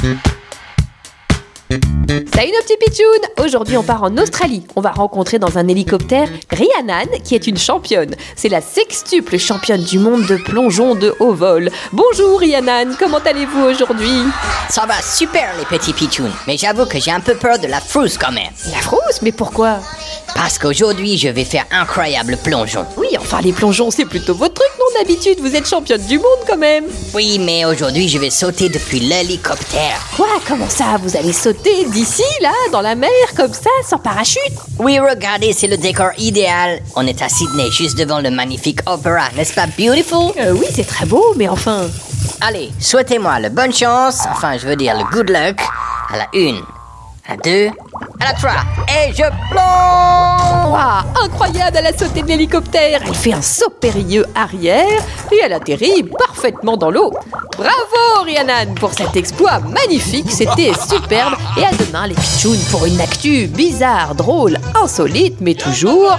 Salut nos petits pitchouns Aujourd'hui on part en Australie. On va rencontrer dans un hélicoptère Rhiannon qui est une championne. C'est la sextuple championne du monde de plongeon de haut vol. Bonjour Rhiannon, comment allez-vous aujourd'hui? Ça va super les petits pitchouns, mais j'avoue que j'ai un peu peur de la frousse quand même. La frousse? Mais pourquoi? Parce qu'aujourd'hui je vais faire incroyable plongeon. Oui, enfin les plongeons c'est plutôt votre truc non d'habitude, vous êtes championne du monde quand même. Oui, mais aujourd'hui je vais sauter depuis l'hélicoptère. Quoi Comment ça Vous allez sauter d'ici, là, dans la mer, comme ça, sans parachute? Oui, regardez, c'est le décor idéal. On est à Sydney, juste devant le magnifique opéra, n'est-ce pas beautiful? Euh, Oui, c'est très beau, mais enfin... Allez, souhaitez-moi le bonne chance, enfin je veux dire le good luck, à la une, à la deux, à la et je plonge. Wow, Incroyable, elle a sauté de l'hélicoptère, elle fait un saut périlleux arrière et elle atterrit parfaitement dans l'eau. Bravo Rhiannon pour cet exploit magnifique, c'était superbe. Et à demain les pitchouns pour une actu bizarre, drôle, insolite mais toujours